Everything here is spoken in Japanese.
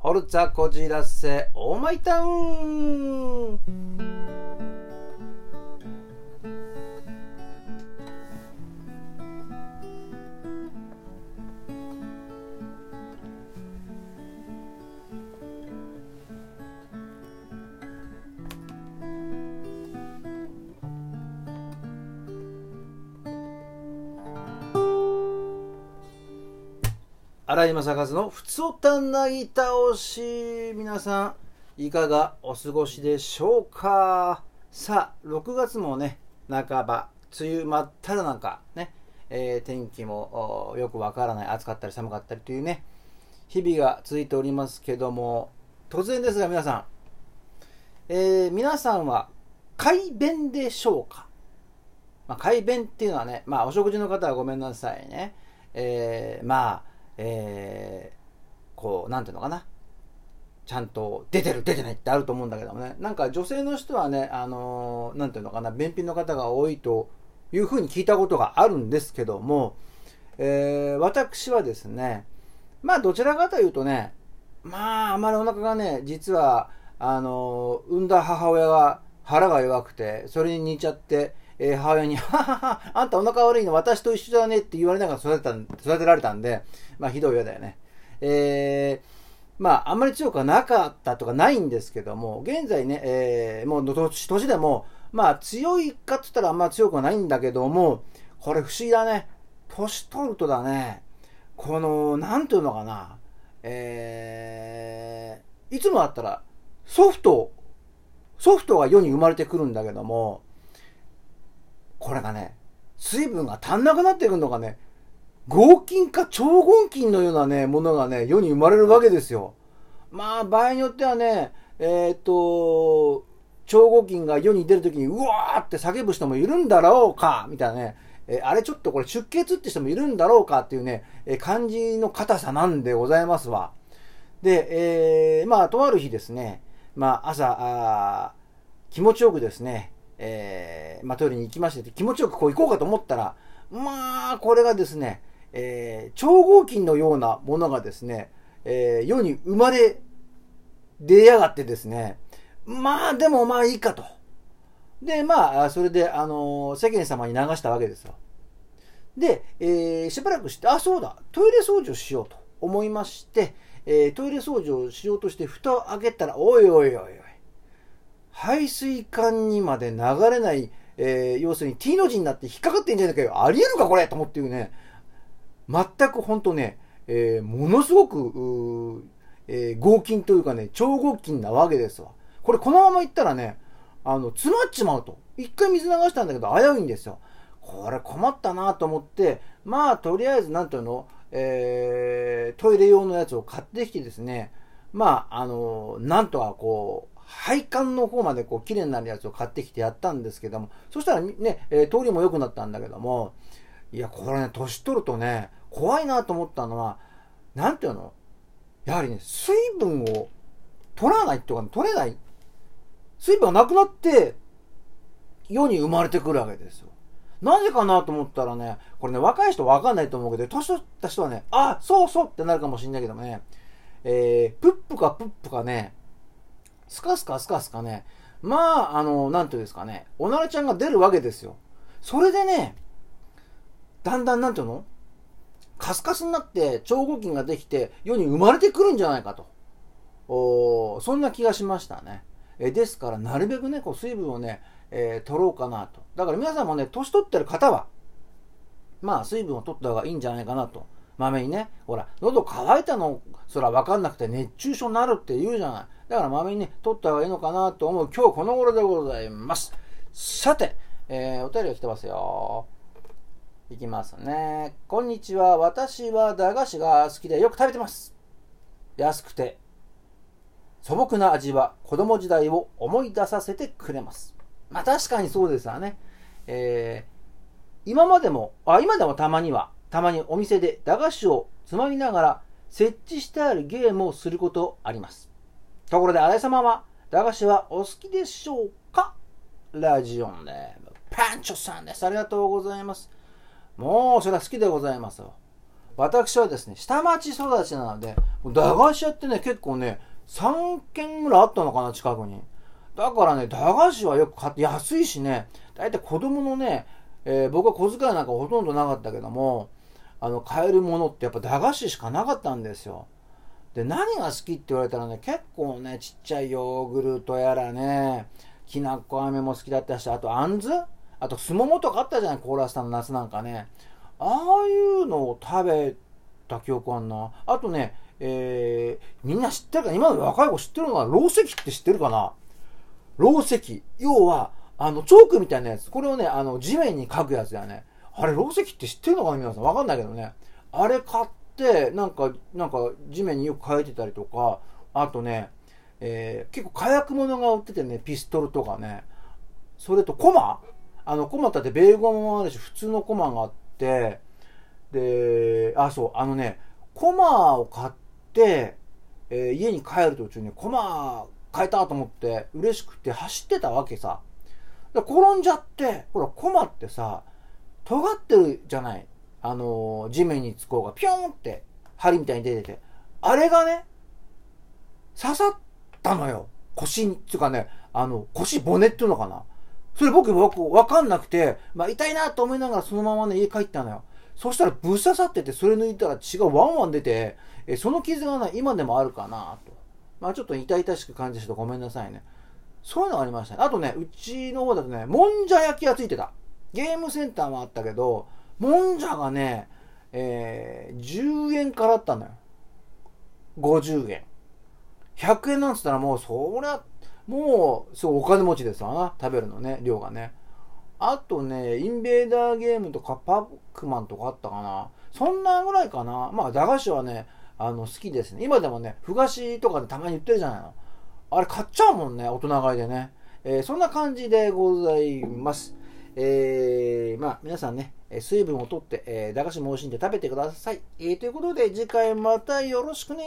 ホルツァこじらせオーマイタウン。荒井正和のふつおたなぎ倒し皆さんいかがお過ごしでしょうか？さあ6月もね半ば梅雨真っ只中ね、えー、天気もよくわからない暑かったり寒かったりというね日々が続いておりますけども突然ですが皆さん、えー、皆さんは快便でしょうか、まあ、快便っていうのはね、まあ、お食事の方はごめんなさいね、えー、まあえー、こう、なんていうのかな。ちゃんと出てる出てないってあると思うんだけどもね。なんか女性の人はね、あのー、なんていうのかな、便秘の方が多いというふうに聞いたことがあるんですけども、えー、私はですね、まあどちらかというとね、まああまりお腹がね、実は、あのー、産んだ母親が腹が弱くて、それに似ちゃって、えー、母親に、ははは、あんたお腹悪いの私と一緒だねって言われながら育てた、育てられたんで、まあひどい親だよね。えー、まああんまり強くはなかったとかないんですけども、現在ね、えー、もう年、年でも、まあ強いかって言ったらあんま強くはないんだけども、これ不思議だね。年取るとだね、この、なんていうのかな、えー、いつもだったらソフト、ソフトが世に生まれてくるんだけども、これがね、水分が足んなくなっていくのがね、合金か超合金のようなね、ものがね、世に生まれるわけですよ。まあ、場合によってはね、えー、っと、超合金が世に出るときに、うわーって叫ぶ人もいるんだろうか、みたいなね、え、あれちょっとこれ出血って人もいるんだろうかっていうね、え、感じの硬さなんでございますわ。で、えー、まあ、とある日ですね、まあ、朝、あ気持ちよくですね、えー、まあ、トイレに行きまして気持ちよくこう行こうかと思ったら、まあ、これがですね、えー、超合金のようなものがですね、えー、世に生まれ出やがってですね、まあ、でもまあいいかと。で、まあ、それで、あの世間様に流したわけですよ。で、えー、しばらくして、あ、そうだ、トイレ掃除をしようと思いまして、えー、トイレ掃除をしようとして、蓋を開けたら、おいおいおいおい、排水管にまで流れない、えー、要するに T の字になって引っかかってんじゃないかよ。ありえるかこれと思っていうね、全く本当ね、えー、ものすごく、えー、合金というかね、超合金なわけですわ。これこのままいったらね、あの、詰まっちまうと。一回水流したんだけど危ういんですよ。これ困ったなと思って、まあ、とりあえず、なんていうの、えー、トイレ用のやつを買ってきてですね、まあ、あの、なんとかこう、配管の方までこう綺麗になるやつを買ってきてやったんですけども、そしたらね、え、通りも良くなったんだけども、いや、これね、年取るとね、怖いなと思ったのは、なんていうの？やはりね、水分を取らないっていうか、取れない。水分がなくなって、世に生まれてくるわけですよ。なぜかなと思ったらね、これね、若い人わかんないと思うけど、年取った人はね、あ、そうそうってなるかもしんないけどもね、えー、プップかプップかね、スカスカスカスカね、まあ、あの、なんていうんですかね、おならちゃんが出るわけですよ。それでね、だんだんなんていうの？カスカスになって超合金ができて世に生まれてくるんじゃないかと。おそんな気がしましたね。えですから、なるべくね、こう水分をね、えー、取ろうかなと。だから皆さんもね、年取ってる方は、まあ水分を取った方がいいんじゃないかなと。まめにね、ほら、喉乾いたの、そら分かんなくて熱中症になるって言うじゃない。だからまめにね、取った方がいいのかなと思う今日この頃でございます。さて、えー、お便りが来てますよ。いきますね。こんにちは。私は駄菓子が好きでよく食べてます。安くて素朴な味は子供時代を思い出させてくれます。まあ確かにそうですわね。えー、今までも、あ、今でもたまには、たまにお店で駄菓子をつまみながら設置してあるゲームをすることあります。ところで、新井様は、駄菓子はお好きでしょうか？ラジオネーム、パンチョさんです。ありがとうございます。もう、それは好きでございますよ。私はですね、下町育ちなので、駄菓子屋ってね、結構ね、3軒ぐらいあったのかな、近くに。だからね、駄菓子はよく買って、安いしね、だいたい子供のね、えー、僕は小遣いなんかほとんどなかったけども、あの、買えるものってやっぱ駄菓子しかなかったんですよ。で、何が好きって言われたらね、結構ね、ちっちゃいヨーグルトやらね、きなこ飴も好きだったし、あとあんずあとすももとかあったじゃないコーラスターの夏なんかね。ああいうのを食べた記憶あんな。あとね、えー、みんな知ってるか今の若い子知ってるのは、ろう石って知ってるかなろう石。要は、あの、チョークみたいなやつ。これをね、あの、地面に書くやつだよね。あれ、ろう石って知ってるのかな皆さん。わかんないけどね。あれ買って、なんか、なんか、地面によく書いてたりとか、あとね、えー、結構火薬物が売っててね、ピストルとかね。それと、コマあの、コマって米語もあるし、普通のコマがあって、で、あ、そう、あのね、コマを買って、えー、家に帰る途中にコマ変えたと思って嬉しくて走ってたわけさ。で転んじゃって、ほら、コマってさ、尖ってるじゃない。あのー、地面につこうがピョーンって針みたいに出てて。あれがね、刺さったのよ。腰に、つうかね、あの、腰骨っていうのかな。それ僕わわかんなくて、まあ痛いなと思いながらそのままね、家帰ったのよ。そしたらぶっ刺さってて、それ抜いたら血がワンワン出て、えその傷がね、今でもあるかなと。まあちょっと痛々しく感じてごめんなさいね。そういうのがありましたね。あとね、うちの方だとね、もんじゃ焼きがついてた。ゲームセンターもあったけど、もんじゃがね、えー、10円からあったのよ。50円。100円なんつったらもう、そりゃ、もう、そう、お金持ちですわな。食べるのね、量がね。あとね、インベーダーゲームとかパックマンとかあったかな。そんなぐらいかな。まあ、駄菓子はね、あの、好きですね。今でもね、ふがしとかでたまに売ってるじゃないの。あれ買っちゃうもんね、大人買いでね。えー、そんな感じでございます。えー、まあ、皆さんね、水分をとって、えー、駄菓子も美味しいんで食べてください。えー、ということで、次回またよろしくね